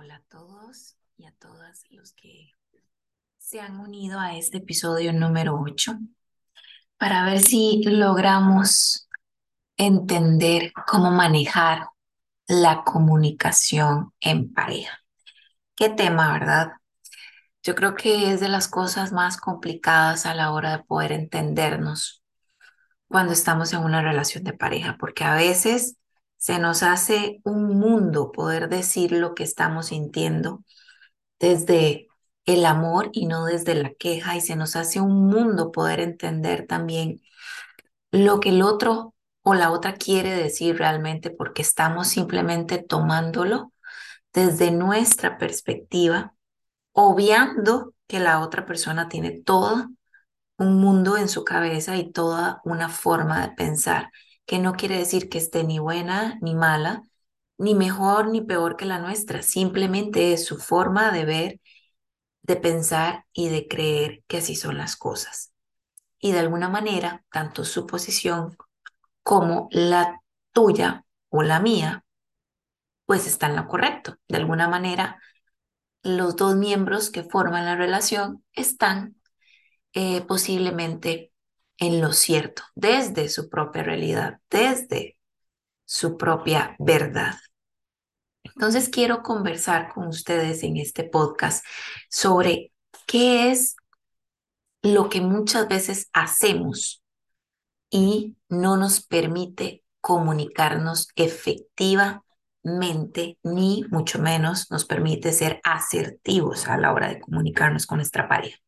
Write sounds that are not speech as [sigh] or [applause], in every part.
hola a todos y a todas los que se han unido a este episodio número 8 para ver si logramos entender cómo manejar la comunicación en pareja. Qué tema, ¿verdad? Yo creo que es de las cosas más complicadas a la hora de poder entendernos cuando estamos en una relación de pareja, porque a veces se nos hace un mundo poder decir lo que estamos sintiendo desde el amor y no desde la queja y se nos hace un mundo poder entender también lo que el otro o la otra quiere decir realmente porque estamos simplemente tomándolo desde nuestra perspectiva, obviando que la otra persona tiene todo un mundo en su cabeza y toda una forma de pensar que no quiere decir que esté ni buena ni mala, ni mejor ni peor que la nuestra, simplemente es su forma de ver, de pensar y de creer que así son las cosas. Y de alguna manera, tanto su posición como la tuya o la mía, pues están en lo correcto. De alguna manera, los dos miembros que forman la relación están eh, posiblemente en lo cierto, desde su propia realidad, desde su propia verdad. Entonces quiero conversar con ustedes en este podcast sobre qué es lo que muchas veces hacemos y no nos permite comunicarnos efectivamente, ni mucho menos nos permite ser asertivos a la hora de comunicarnos con nuestra pareja.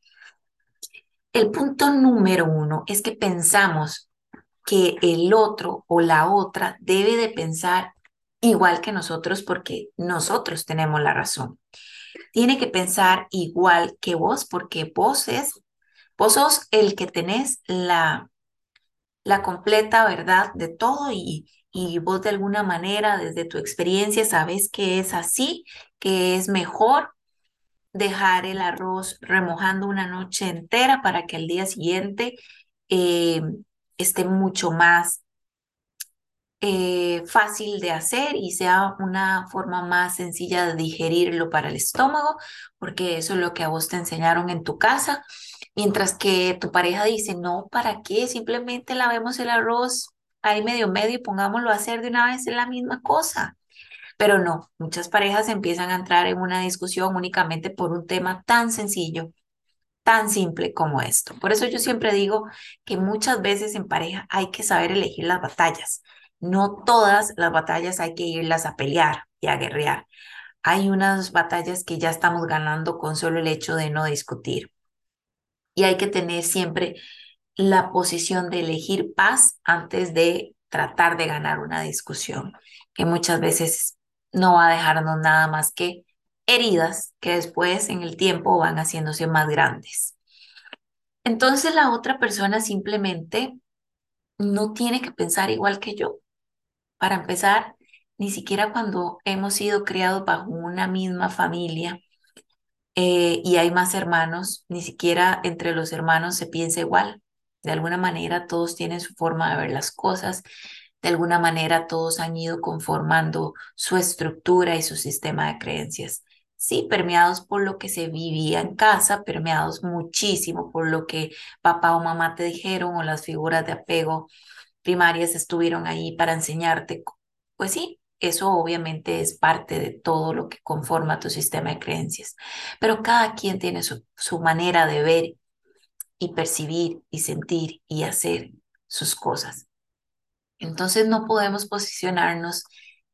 El punto número uno es que pensamos que el otro o la otra debe de pensar igual que nosotros porque nosotros tenemos la razón. Tiene que pensar igual que vos porque vos es, vos sos el que tenés la, la completa verdad de todo y, y vos de alguna manera desde tu experiencia sabes que es así, que es mejor dejar el arroz remojando una noche entera para que al día siguiente eh, esté mucho más eh, fácil de hacer y sea una forma más sencilla de digerirlo para el estómago, porque eso es lo que a vos te enseñaron en tu casa, mientras que tu pareja dice, no, ¿para qué? Simplemente lavemos el arroz ahí medio medio y pongámoslo a hacer de una vez la misma cosa. Pero no, muchas parejas empiezan a entrar en una discusión únicamente por un tema tan sencillo, tan simple como esto. Por eso yo siempre digo que muchas veces en pareja hay que saber elegir las batallas. No todas las batallas hay que irlas a pelear y a guerrear. Hay unas batallas que ya estamos ganando con solo el hecho de no discutir. Y hay que tener siempre la posición de elegir paz antes de tratar de ganar una discusión, que muchas veces no va a dejarnos nada más que heridas que después en el tiempo van haciéndose más grandes. Entonces la otra persona simplemente no tiene que pensar igual que yo. Para empezar, ni siquiera cuando hemos sido criados bajo una misma familia eh, y hay más hermanos, ni siquiera entre los hermanos se piensa igual. De alguna manera todos tienen su forma de ver las cosas, de alguna manera todos han ido conformando su estructura y su sistema de creencias. Sí, permeados por lo que se vivía en casa, permeados muchísimo por lo que papá o mamá te dijeron o las figuras de apego primarias estuvieron ahí para enseñarte. Pues sí, eso obviamente es parte de todo lo que conforma tu sistema de creencias, pero cada quien tiene su, su manera de ver y percibir y sentir y hacer sus cosas. Entonces no podemos posicionarnos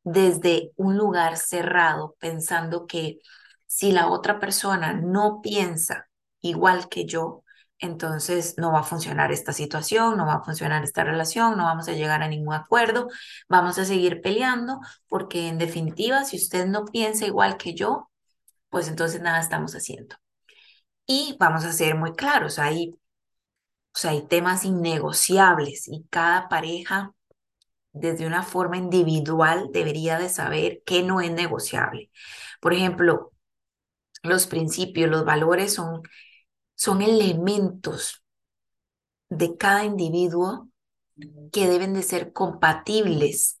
desde un lugar cerrado pensando que si la otra persona no piensa igual que yo, entonces no va a funcionar esta situación, no va a funcionar esta relación, no vamos a llegar a ningún acuerdo, vamos a seguir peleando, porque en definitiva, si usted no piensa igual que yo, pues entonces nada estamos haciendo. Y vamos a ser muy claros, hay, o sea, hay temas innegociables y cada pareja desde una forma individual debería de saber qué no es negociable. Por ejemplo, los principios, los valores son, son elementos de cada individuo que deben de ser compatibles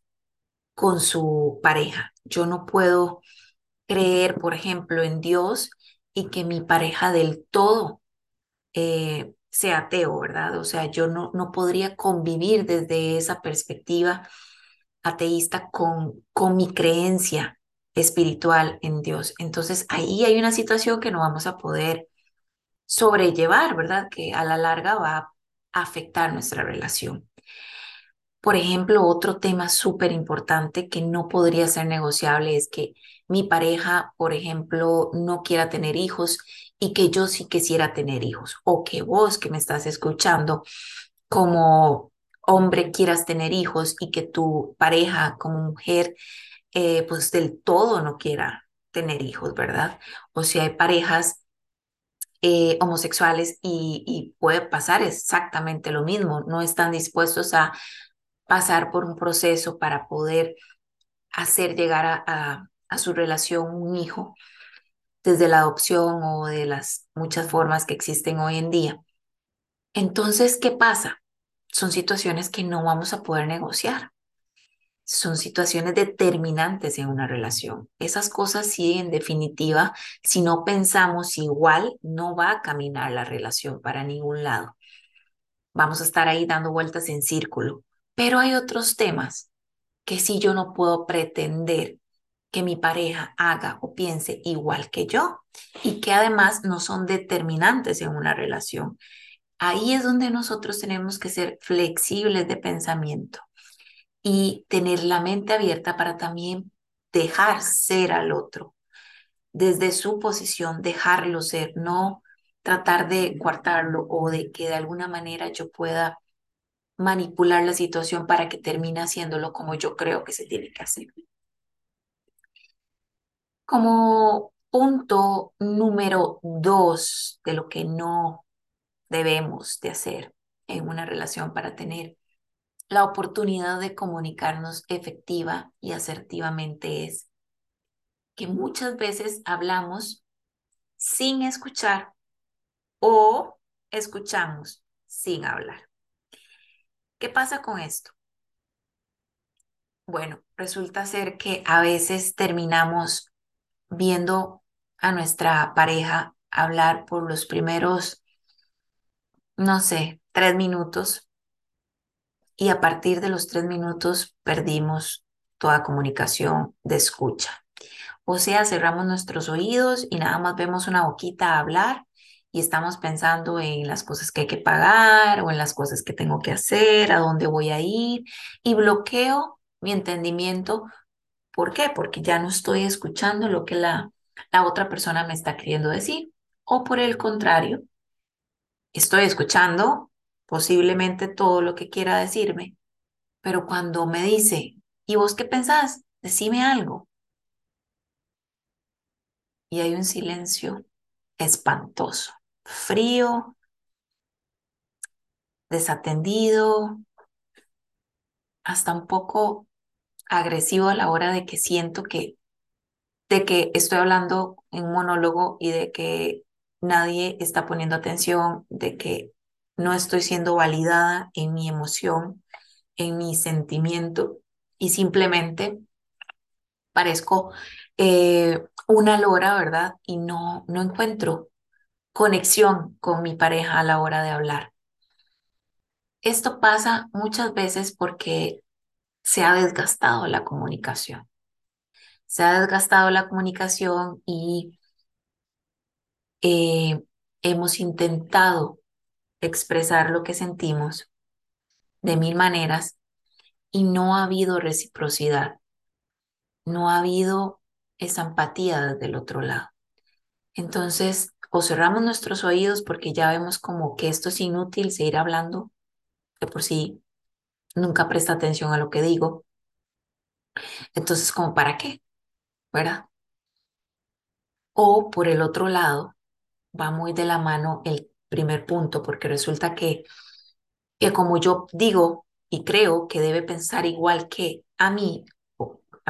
con su pareja. Yo no puedo creer, por ejemplo, en Dios y que mi pareja del todo eh, sea ateo, ¿verdad? O sea, yo no, no podría convivir desde esa perspectiva ateísta con, con mi creencia espiritual en Dios. Entonces, ahí hay una situación que no vamos a poder sobrellevar, ¿verdad? Que a la larga va a afectar nuestra relación. Por ejemplo, otro tema súper importante que no podría ser negociable es que mi pareja, por ejemplo, no quiera tener hijos y que yo sí quisiera tener hijos, o que vos que me estás escuchando como hombre quieras tener hijos y que tu pareja como mujer eh, pues del todo no quiera tener hijos, ¿verdad? O si hay parejas eh, homosexuales y, puede pasar exactamente lo mismo, no están dispuestos a pasar por un proceso para poder hacer llegar a, a, su relación un hijo desde la adopción o de las muchas formas que existen hoy en día. Entonces, ¿qué pasa? Son situaciones que no vamos a poder negociar. Son situaciones determinantes en una relación. Esas cosas sí, en definitiva, si no pensamos igual, no va a caminar la relación para ningún lado. Vamos a estar ahí dando vueltas en círculo. Pero hay otros temas que si yo no puedo pretender que mi pareja haga o piense igual que yo y que además no son determinantes en una relación. Ahí es donde nosotros tenemos que ser flexibles de pensamiento y tener la mente abierta para también dejar ser al otro, desde su posición, dejarlo ser, no tratar de coartarlo o de que de alguna manera yo pueda manipular la situación para que termine haciéndolo como yo creo que se tiene que hacer. Como punto número dos de lo que no debemos de hacer en una relación para tener la oportunidad de comunicarnos efectiva y asertivamente es que muchas veces hablamos sin escuchar o escuchamos sin hablar. ¿Qué pasa con esto? Bueno, resulta ser que a veces terminamos viendo a nuestra pareja hablar por los primeros, no sé, tres minutos y a partir de los tres minutos perdimos toda comunicación de escucha. O sea, cerramos nuestros oídos y nada más vemos una boquita hablar y estamos pensando en las cosas que hay que pagar o en las cosas que tengo que hacer, a dónde voy a ir y bloqueo mi entendimiento. ¿Por qué? Porque ya no estoy escuchando lo que la, la otra persona me está queriendo decir. O por el contrario, estoy escuchando posiblemente todo lo que quiera decirme, pero cuando me dice, ¿y vos qué pensás? Decime algo. Y hay un silencio espantoso frío, desatendido, hasta un poco agresivo a la hora de que siento que, de que estoy hablando en un monólogo y de que nadie está poniendo atención, de que no estoy siendo validada en mi emoción, en mi sentimiento y simplemente parezco eh, una lora, ¿verdad? Y no, no encuentro conexión con mi pareja a la hora de hablar. Esto pasa muchas veces porque se ha desgastado la comunicación. Se ha desgastado la comunicación y eh, hemos intentado expresar lo que sentimos de mil maneras y no ha habido reciprocidad. No ha habido esa empatía desde el otro lado. Entonces, o cerramos nuestros oídos porque ya vemos como que esto es inútil seguir hablando, que por sí nunca presta atención a lo que digo. Entonces, como para qué? ¿Verdad? O por el otro lado, va muy de la mano el primer punto, porque resulta que, que como yo digo y creo que debe pensar igual que a mí,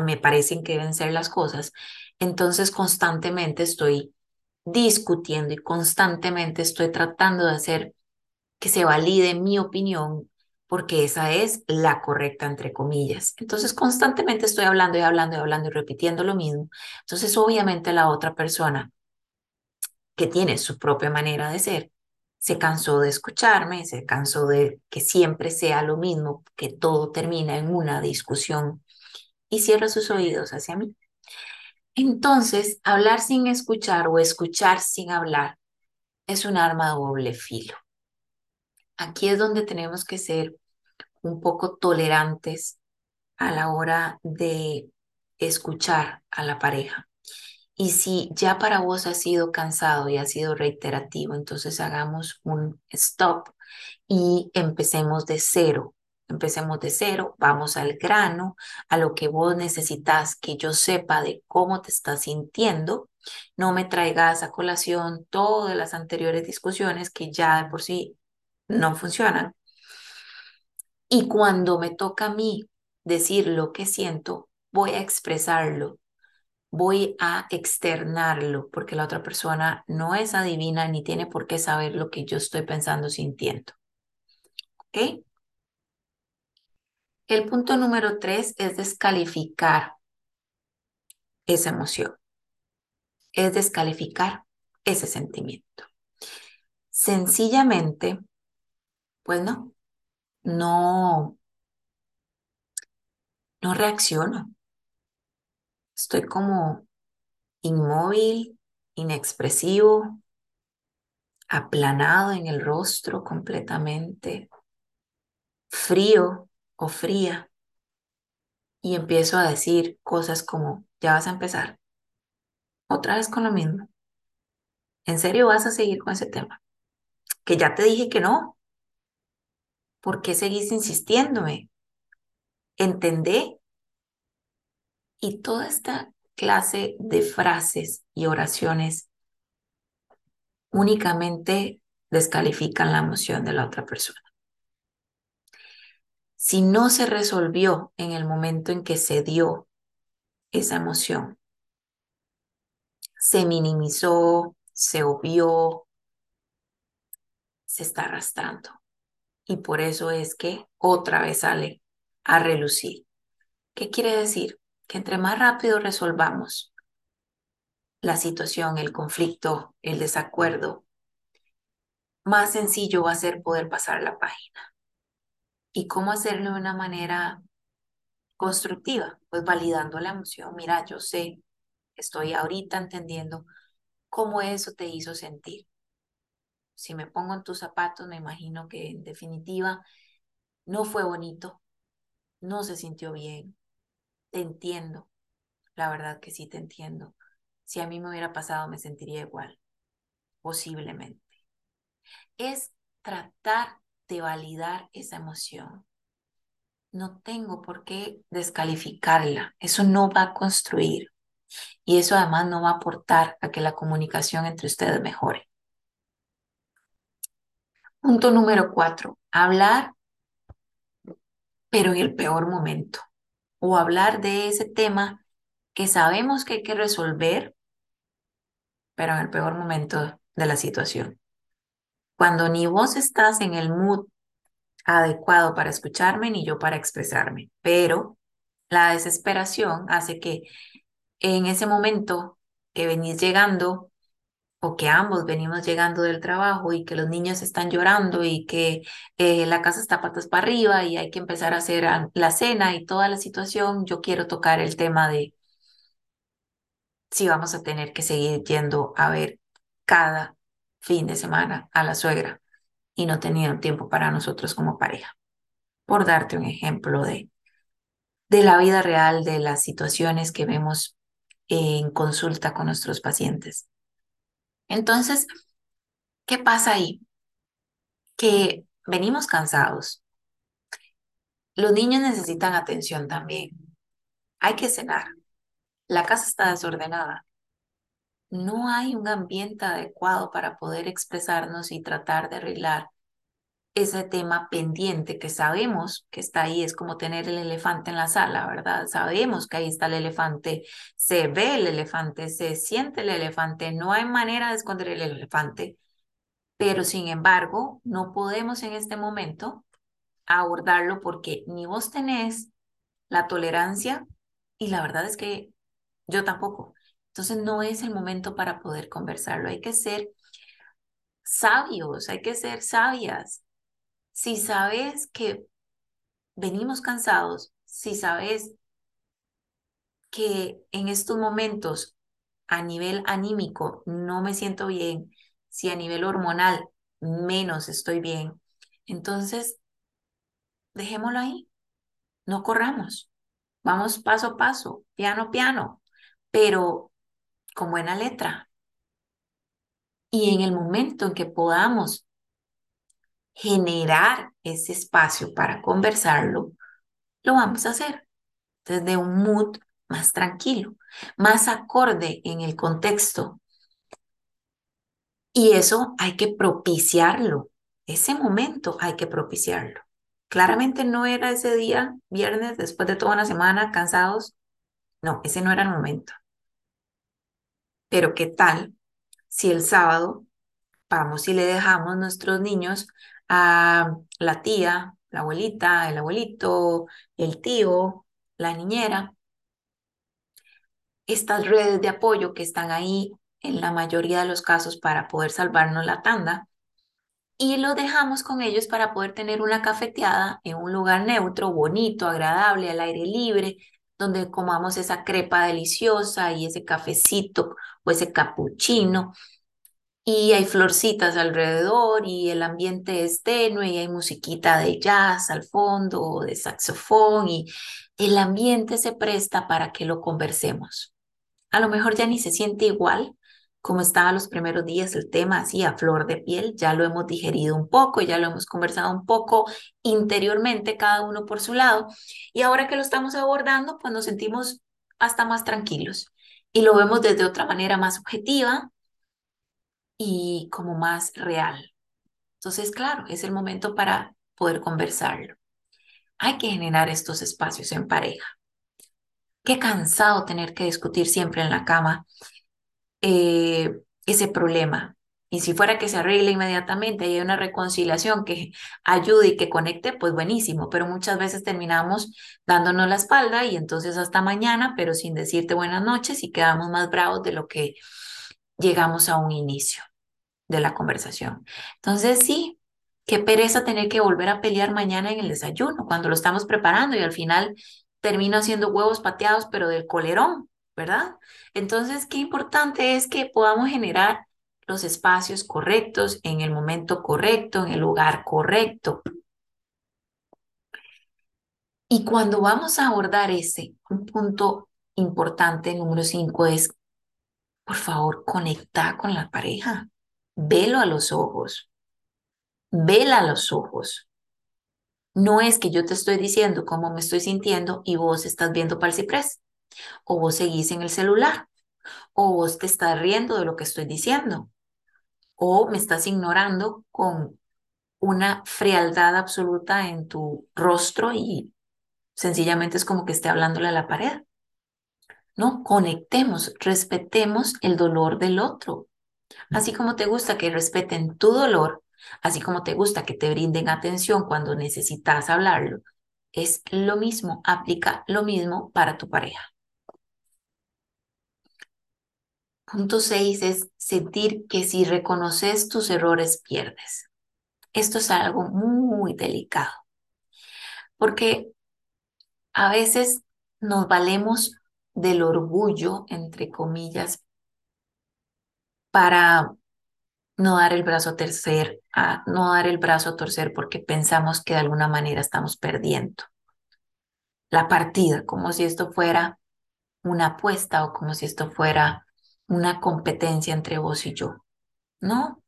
me parecen que deben ser las cosas, entonces constantemente estoy discutiendo y constantemente estoy tratando de hacer que se valide mi opinión porque esa es la correcta, entre comillas. Entonces, constantemente estoy hablando y hablando y hablando y repitiendo lo mismo. Entonces, obviamente la otra persona que tiene su propia manera de ser, se cansó de escucharme, se cansó de que siempre sea lo mismo, que todo termina en una discusión y cierra sus oídos hacia mí. Entonces, hablar sin escuchar o escuchar sin hablar es un arma de doble filo. Aquí es donde tenemos que ser un poco tolerantes a la hora de escuchar a la pareja. Y si ya para vos ha sido cansado y ha sido reiterativo, entonces hagamos un stop y empecemos de cero. Empecemos de cero, vamos al grano, a lo que vos necesitas que yo sepa de cómo te estás sintiendo. No me traigas a colación todas las anteriores discusiones que ya de por sí no funcionan. Y cuando me toca a mí decir lo que siento, voy a expresarlo, voy a externarlo, porque la otra persona no es adivina ni tiene por qué saber lo que yo estoy pensando, sintiendo. ¿Ok? El punto número tres es descalificar esa emoción. Es descalificar ese sentimiento. Sencillamente, pues no, no, no reacciono. Estoy como inmóvil, inexpresivo, aplanado en el rostro completamente, frío o fría. Y empiezo a decir cosas como, ya vas a empezar. Otra vez con lo mismo. ¿En serio vas a seguir con ese tema? Que ya te dije que no. ¿Por qué seguís insistiéndome? Entendé. Y toda esta clase de frases y oraciones únicamente descalifican la emoción de la otra persona. Si no se resolvió en el momento en que se dio esa emoción, se minimizó, se obvió, se está arrastrando. Y por eso es que otra vez sale a relucir. ¿Qué quiere decir? Que entre más rápido resolvamos la situación, el conflicto, el desacuerdo, más sencillo va a ser poder pasar la página. ¿Y cómo hacerlo de una manera constructiva? Pues validando la emoción. Mira, yo sé, estoy ahorita entendiendo cómo eso te hizo sentir. Si me pongo en tus zapatos, me imagino que en definitiva no fue bonito, no se sintió bien. Te entiendo, la verdad que sí te entiendo. Si a mí me hubiera pasado, me sentiría igual, posiblemente. Es tratar de validar esa emoción. No tengo por qué descalificarla. Eso no va a construir. Y eso además no va a aportar a que la comunicación entre ustedes mejore. Punto número cuatro, hablar, pero en el peor momento. O hablar de ese tema que sabemos que hay que resolver, pero en el peor momento de la situación. Cuando ni vos estás en el mood adecuado para escucharme, ni yo para expresarme. Pero la desesperación hace que en ese momento que venís llegando o que ambos venimos llegando del trabajo y que los niños están llorando y que eh, la casa está patas para arriba y hay que empezar a hacer la cena y toda la situación, yo quiero tocar el tema de si vamos a tener que seguir yendo a ver cada fin de semana a la suegra y no teniendo tiempo para nosotros como pareja. Por darte un ejemplo de, de la vida real, de las situaciones que vemos en consulta con nuestros pacientes. Entonces, ¿qué pasa ahí? Que venimos cansados. Los niños necesitan atención también. Hay que cenar. La casa está desordenada no hay un ambiente adecuado para poder expresarnos y tratar de arreglar ese tema pendiente que sabemos que está ahí, es como tener el elefante en la sala, ¿verdad? Sabemos que ahí está el elefante, se ve el elefante, se siente el elefante, no hay manera de esconder el elefante, pero sin embargo, no podemos en este momento abordarlo porque ni vos tenés la tolerancia y la verdad es que yo tampoco. Entonces no es el momento para poder conversarlo. Hay que ser sabios, hay que ser sabias. Si sabes que venimos cansados, si sabes que en estos momentos a nivel anímico no me siento bien, si a nivel hormonal menos estoy bien, entonces dejémoslo ahí, no corramos, vamos paso a paso, piano, piano, pero con buena letra. Y en el momento en que podamos generar ese espacio para conversarlo, lo vamos a hacer desde un mood más tranquilo, más acorde en el contexto. Y eso hay que propiciarlo. Ese momento hay que propiciarlo. Claramente no era ese día, viernes, después de toda una semana, cansados. No, ese no era el momento. Pero ¿qué tal si el sábado vamos y le dejamos nuestros niños a la tía, la abuelita, el abuelito, el tío, la niñera, estas redes de apoyo que están ahí en la mayoría de los casos para poder salvarnos la tanda. Y lo dejamos con ellos para poder tener una cafeteada en un lugar neutro, bonito, agradable, al aire libre, donde comamos esa crepa deliciosa y ese cafecito o ese capuchino y hay florcitas alrededor y el ambiente es tenue y hay musiquita de jazz al fondo de saxofón y el ambiente se presta para que lo conversemos. A lo mejor ya ni se siente igual como estaba los primeros días el tema así a flor de piel, ya lo hemos digerido un poco, ya lo hemos conversado un poco interiormente, cada uno por su lado, y ahora que lo estamos abordando, pues nos sentimos hasta más tranquilos y lo vemos desde otra manera más objetiva y como más real. Entonces, claro, es el momento para poder conversarlo. Hay que generar estos espacios en pareja. Qué cansado tener que discutir siempre en la cama eh, ese problema. Y si fuera que se arregle inmediatamente y hay una reconciliación que ayude y que conecte, pues buenísimo, pero muchas veces terminamos dándonos la espalda y entonces hasta mañana, pero sin decirte buenas noches y quedamos más bravos de lo que llegamos a un inicio de la conversación. Entonces sí, qué pereza tener que volver a pelear mañana en el desayuno cuando lo estamos preparando y al final termino haciendo huevos pateados, pero del colerón, ¿verdad? Entonces, qué importante es que podamos generar los espacios correctos en el momento correcto, en el lugar correcto. Y cuando vamos a abordar ese, un punto importante, número cinco, es, por favor, conecta con la pareja. Velo a los ojos. Vela a los ojos. No es que yo te estoy diciendo cómo me estoy sintiendo y vos estás viendo para el ciprés o vos seguís en el celular, o vos te estás riendo de lo que estoy diciendo, o me estás ignorando con una frialdad absoluta en tu rostro y sencillamente es como que esté hablándole a la pared. No, conectemos, respetemos el dolor del otro. Así como te gusta que respeten tu dolor, así como te gusta que te brinden atención cuando necesitas hablarlo, es lo mismo, aplica lo mismo para tu pareja. Punto seis es sentir que si reconoces tus errores pierdes. Esto es algo muy delicado, porque a veces nos valemos del orgullo, entre comillas, para no dar el brazo a torcer, a no dar el brazo a torcer porque pensamos que de alguna manera estamos perdiendo la partida, como si esto fuera una apuesta o como si esto fuera una competencia entre vos y yo. No,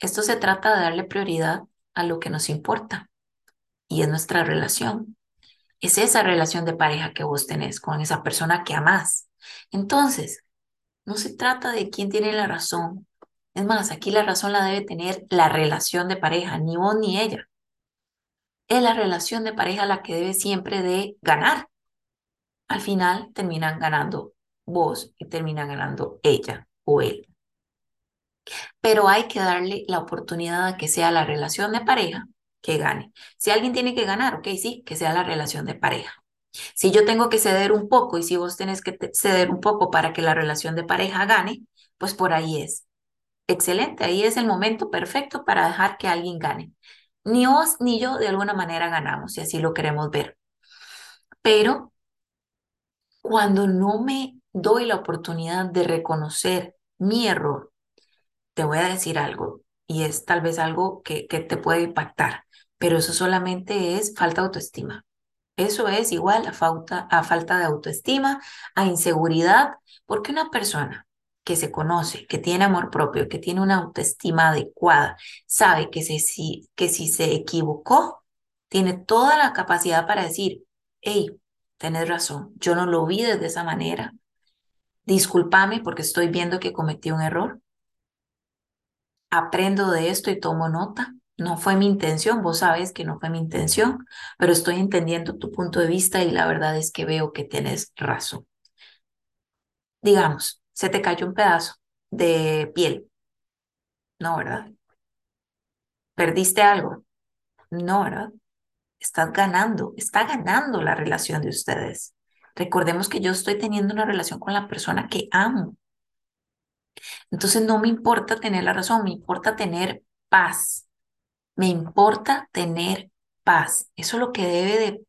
esto se trata de darle prioridad a lo que nos importa y es nuestra relación. Es esa relación de pareja que vos tenés con esa persona que amás. Entonces, no se trata de quién tiene la razón. Es más, aquí la razón la debe tener la relación de pareja, ni vos ni ella. Es la relación de pareja la que debe siempre de ganar. Al final terminan ganando vos y termina ganando ella o él. Pero hay que darle la oportunidad a que sea la relación de pareja que gane. Si alguien tiene que ganar, ok, sí, que sea la relación de pareja. Si yo tengo que ceder un poco y si vos tenés que ceder un poco para que la relación de pareja gane, pues por ahí es. Excelente, ahí es el momento perfecto para dejar que alguien gane. Ni vos ni yo de alguna manera ganamos, si así lo queremos ver. Pero cuando no me doy la oportunidad de reconocer mi error, te voy a decir algo, y es tal vez algo que, que te puede impactar, pero eso solamente es falta de autoestima. Eso es igual a falta, a falta de autoestima, a inseguridad, porque una persona que se conoce, que tiene amor propio, que tiene una autoestima adecuada, sabe que, si, que si se equivocó, tiene toda la capacidad para decir, hey, tenés razón, yo no lo vi de esa manera, discúlpame porque estoy viendo que cometí un error, aprendo de esto y tomo nota, no fue mi intención, vos sabes que no fue mi intención, pero estoy entendiendo tu punto de vista y la verdad es que veo que tienes razón. Digamos, se te cayó un pedazo de piel. No, ¿verdad? ¿Perdiste algo? No, ¿verdad? Estás ganando, está ganando la relación de ustedes. Recordemos que yo estoy teniendo una relación con la persona que amo. Entonces no me importa tener la razón, me importa tener paz. Me importa tener paz. Eso es lo que debe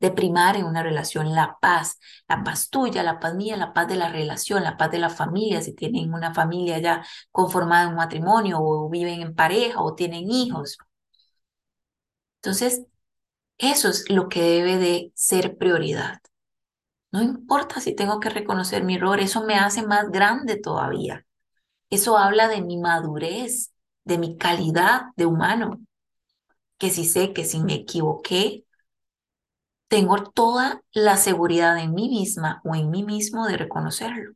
de, primar en una relación, la paz. La paz tuya, la paz mía, la paz de la relación, la paz de la familia, si tienen una familia ya conformada en un matrimonio o viven en pareja o tienen hijos. Entonces, eso es lo que debe de ser prioridad. No importa si tengo que reconocer mi error, eso me hace más grande todavía. Eso habla de mi madurez, de mi calidad de humano que si sé que si me equivoqué, tengo toda la seguridad en mí misma o en mí mismo de reconocerlo.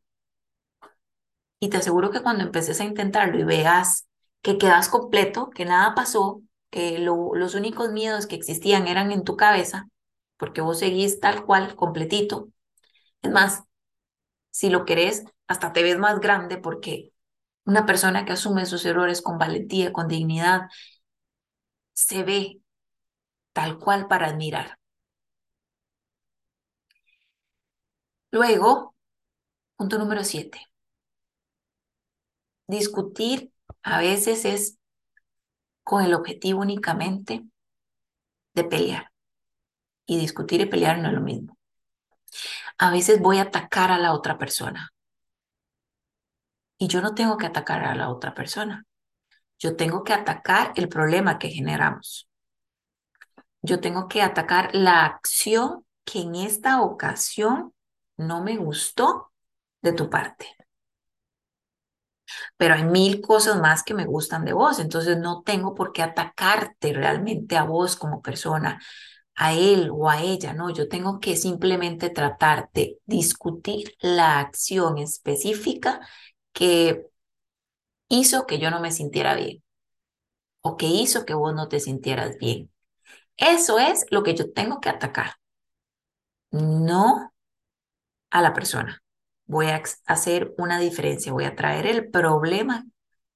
Y te aseguro que cuando empeces a intentarlo y veas que quedas completo, que nada pasó, que los únicos miedos que existían eran en tu cabeza, porque vos seguís tal cual, completito. Es más, si lo querés, hasta te ves más grande porque una persona que asume sus errores con valentía, con dignidad se ve tal cual para admirar. Luego, punto número siete. Discutir a veces es con el objetivo únicamente de pelear. Y discutir y pelear no es lo mismo. A veces voy a atacar a la otra persona. Y yo no tengo que atacar a la otra persona. Yo tengo que atacar el problema que generamos. Yo tengo que atacar la acción que en esta ocasión no me gustó de tu parte. Pero hay mil cosas más que me gustan de vos, entonces no tengo por qué atacarte realmente a vos como persona, a él o a ella, no, yo tengo que simplemente tratar de discutir la acción específica que hizo que yo no me sintiera bien o que hizo que vos no te sintieras bien. Eso es lo que yo tengo que atacar, no a la persona. Voy a hacer una diferencia, voy a traer el problema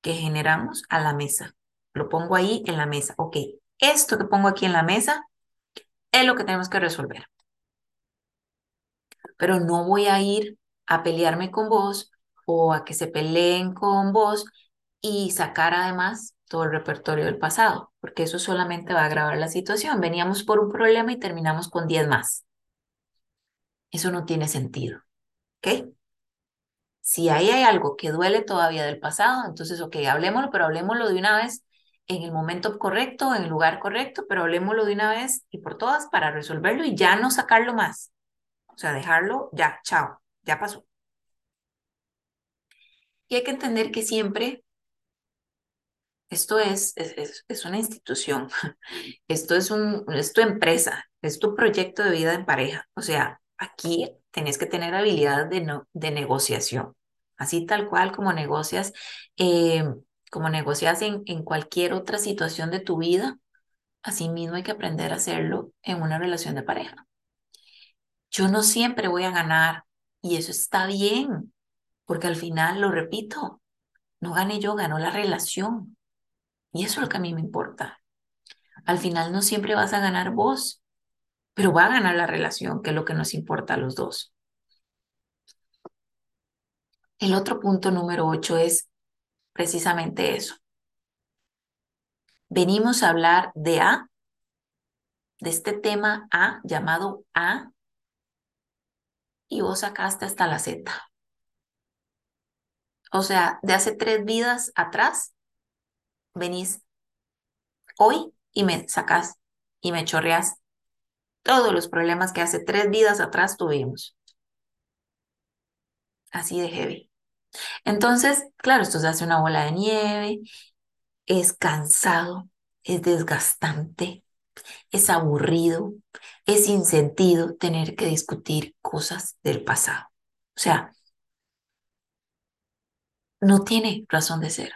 que generamos a la mesa. Lo pongo ahí en la mesa. Ok, esto que pongo aquí en la mesa es lo que tenemos que resolver. Pero no voy a ir a pelearme con vos o a que se peleen con vos y sacar además todo el repertorio del pasado, porque eso solamente va a agravar la situación. Veníamos por un problema y terminamos con 10 más. Eso no tiene sentido. ¿Ok? Si ahí hay algo que duele todavía del pasado, entonces, ok, hablemoslo, pero hablemoslo de una vez en el momento correcto, en el lugar correcto, pero hablemoslo de una vez y por todas para resolverlo y ya no sacarlo más. O sea, dejarlo ya, chao, ya pasó. Y hay que entender que siempre esto es, es, es, una institución, [laughs] esto es, un, es tu empresa, es tu proyecto de vida en pareja. O sea, aquí tenés que tener habilidad de, no, de negociación, así tal cual como negocias, eh, como negocias en, en cualquier otra situación de tu vida, así mismo hay que aprender a hacerlo en una relación de pareja. Yo no siempre voy a ganar y eso está bien, porque al final, lo repito, no gané yo, ganó la relación. Y eso es lo que a mí me importa. Al final no siempre vas a ganar vos, pero va a ganar la relación, que es lo que nos importa a los dos. El otro punto número ocho es precisamente eso. Venimos a hablar de A, de este tema A llamado A, y vos sacaste hasta la Z. O sea, de hace tres vidas atrás, venís hoy y me sacas y me chorreas todos los problemas que hace tres vidas atrás tuvimos. Así de heavy. Entonces, claro, esto se hace una bola de nieve, es cansado, es desgastante, es aburrido, es sin sentido tener que discutir cosas del pasado. O sea, no tiene razón de ser.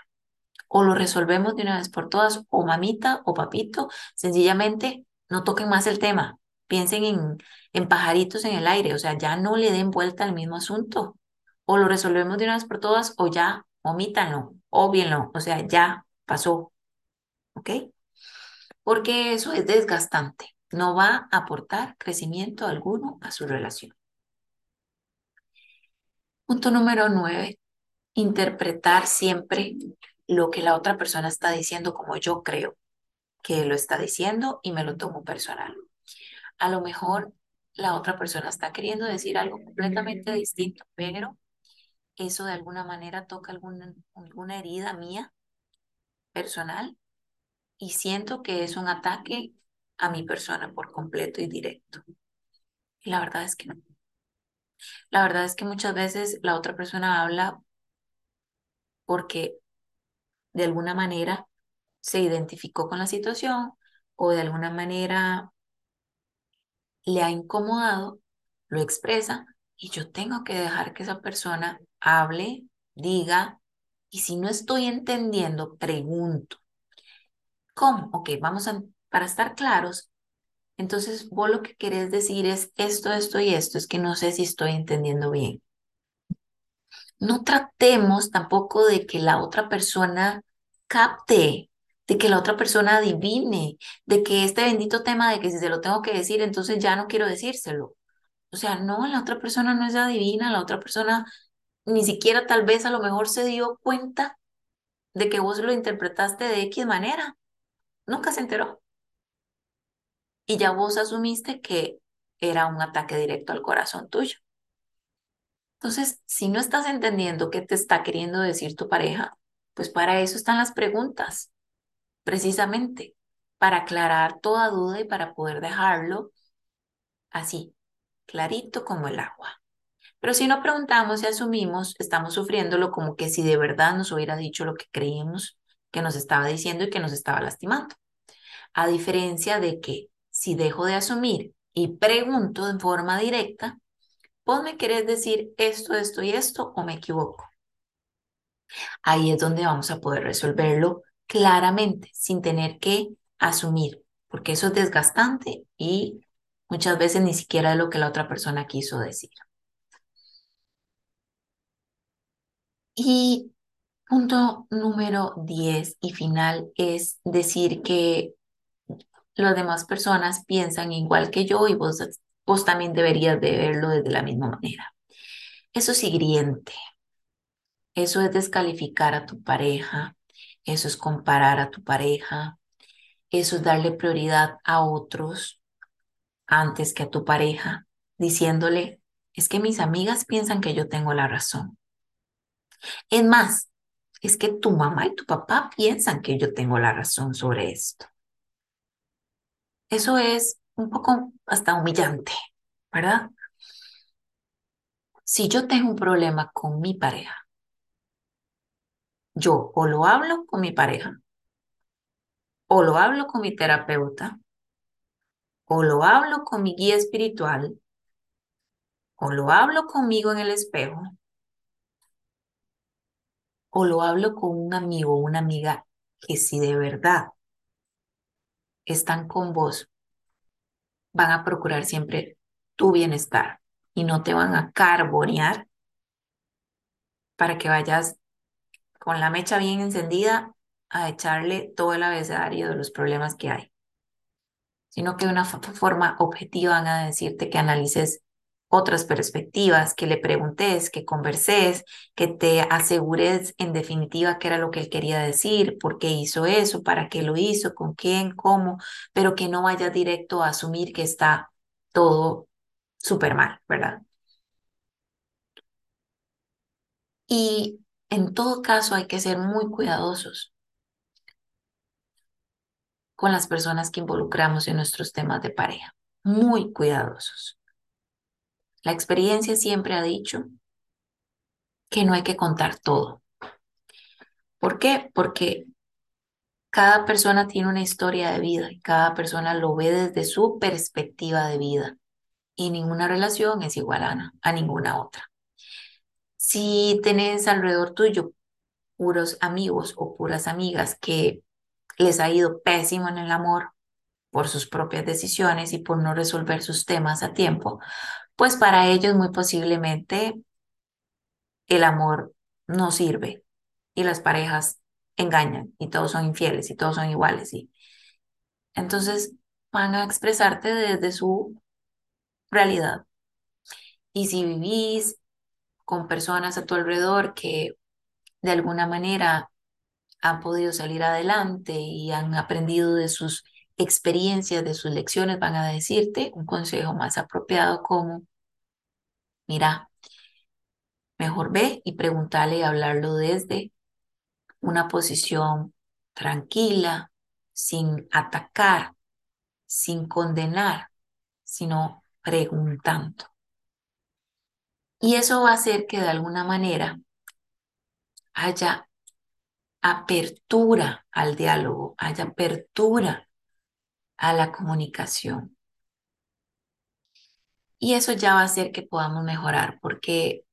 O lo resolvemos de una vez por todas, o mamita o papito, sencillamente no toquen más el tema. Piensen en, en pajaritos en el aire, o sea, ya no le den vuelta al mismo asunto. O lo resolvemos de una vez por todas, o ya, omítanlo, obvienlo, o sea, ya pasó. ¿Ok? Porque eso es desgastante, no va a aportar crecimiento alguno a su relación. Punto número nueve, interpretar siempre lo que la otra persona está diciendo como yo creo que lo está diciendo y me lo tomo personal. A lo mejor la otra persona está queriendo decir algo completamente distinto, pero eso de alguna manera toca alguna, alguna herida mía personal y siento que es un ataque a mi persona por completo y directo. Y la verdad es que no. La verdad es que muchas veces la otra persona habla porque de alguna manera se identificó con la situación o de alguna manera le ha incomodado, lo expresa y yo tengo que dejar que esa persona hable, diga y si no estoy entendiendo, pregunto. ¿Cómo? Ok, vamos a, para estar claros, entonces vos lo que querés decir es esto, esto y esto, es que no sé si estoy entendiendo bien no tratemos tampoco de que la otra persona capte, de que la otra persona adivine, de que este bendito tema de que si se lo tengo que decir, entonces ya no quiero decírselo. O sea, no, la otra persona no es adivina, la otra persona ni siquiera tal vez a lo mejor se dio cuenta de que vos lo interpretaste de X manera. Nunca se enteró. Y ya vos asumiste que era un ataque directo al corazón tuyo. Entonces, si no estás entendiendo qué te está queriendo decir tu pareja, pues para eso están las preguntas, precisamente, para aclarar toda duda y para poder dejarlo así, clarito como el agua. Pero si no preguntamos y asumimos, estamos sufriéndolo como que si de verdad nos hubiera dicho lo que creíamos que nos estaba diciendo y que nos estaba lastimando. A diferencia de que si dejo de asumir y pregunto en forma directa, vos me querés decir esto, esto y esto o me equivoco. Ahí es donde vamos a poder resolverlo claramente, sin tener que asumir, porque eso es desgastante y muchas veces ni siquiera es lo que la otra persona quiso decir. Y punto número 10 y final es decir que las demás personas piensan igual que yo y vos vos también deberías de verlo desde la misma manera. Eso es hiriente. Eso es descalificar a tu pareja. Eso es comparar a tu pareja. Eso es darle prioridad a otros antes que a tu pareja, diciéndole, es que mis amigas piensan que yo tengo la razón. Es más, es que tu mamá y tu papá piensan que yo tengo la razón sobre esto. Eso es un poco hasta humillante, ¿verdad? Si yo tengo un problema con mi pareja, yo o lo hablo con mi pareja, o lo hablo con mi terapeuta, o lo hablo con mi guía espiritual, o lo hablo conmigo en el espejo, o lo hablo con un amigo o una amiga que si de verdad están con vos van a procurar siempre tu bienestar y no te van a carbonear para que vayas con la mecha bien encendida a echarle todo el abecedario de los problemas que hay. sino que de una forma objetiva van a decirte que analices otras perspectivas, que le preguntes, que converses, que te asegures en definitiva qué era lo que él quería decir, por qué hizo eso, para qué lo hizo, con quién, cómo, pero que no vaya directo a asumir que está todo súper mal, ¿verdad? Y en todo caso hay que ser muy cuidadosos con las personas que involucramos en nuestros temas de pareja, muy cuidadosos. La experiencia siempre ha dicho que no hay que contar todo. ¿Por qué? Porque cada persona tiene una historia de vida y cada persona lo ve desde su perspectiva de vida y ninguna relación es igual a, a ninguna otra. Si tenés alrededor tuyo puros amigos o puras amigas que les ha ido pésimo en el amor por sus propias decisiones y por no resolver sus temas a tiempo, pues para ellos muy posiblemente el amor no sirve y las parejas engañan y todos son infieles y todos son iguales. Y entonces van a expresarte desde su realidad. Y si vivís con personas a tu alrededor que de alguna manera han podido salir adelante y han aprendido de sus experiencias, de sus lecciones, van a decirte un consejo más apropiado como, mira, mejor ve y preguntarle y hablarlo desde una posición tranquila, sin atacar, sin condenar, sino preguntando. Y eso va a hacer que de alguna manera haya apertura al diálogo, haya apertura a la comunicación. Y eso ya va a hacer que podamos mejorar, porque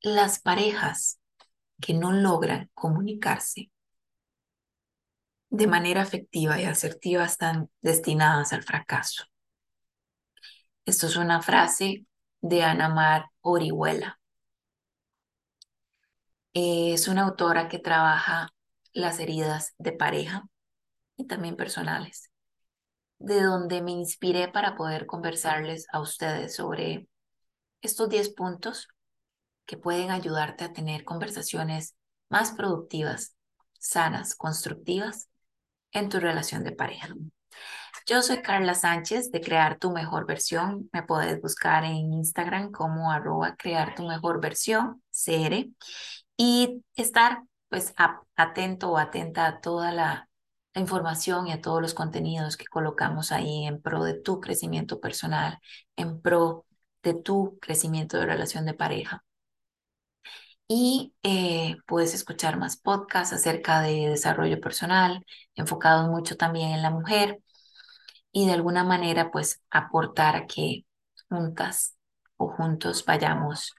las parejas que no logran comunicarse de manera efectiva y asertiva están destinadas al fracaso. Esto es una frase de Ana Mar Orihuela. Es una autora que trabaja las heridas de pareja y también personales, de donde me inspiré para poder conversarles a ustedes sobre estos 10 puntos que pueden ayudarte a tener conversaciones más productivas, sanas, constructivas en tu relación de pareja. Yo soy Carla Sánchez de Crear tu Mejor Versión. Me puedes buscar en Instagram como arroba crear tu mejor versión, CR, y estar pues atento o atenta a toda la, la información y a todos los contenidos que colocamos ahí en pro de tu crecimiento personal, en pro de tu crecimiento de relación de pareja. Y eh, puedes escuchar más podcasts acerca de desarrollo personal, enfocados mucho también en la mujer y de alguna manera pues aportar a que juntas o juntos vayamos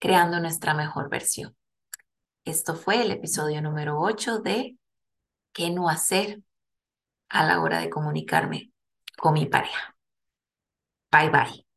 creando nuestra mejor versión. Esto fue el episodio número 8 de ¿Qué no hacer a la hora de comunicarme con mi pareja? Bye bye.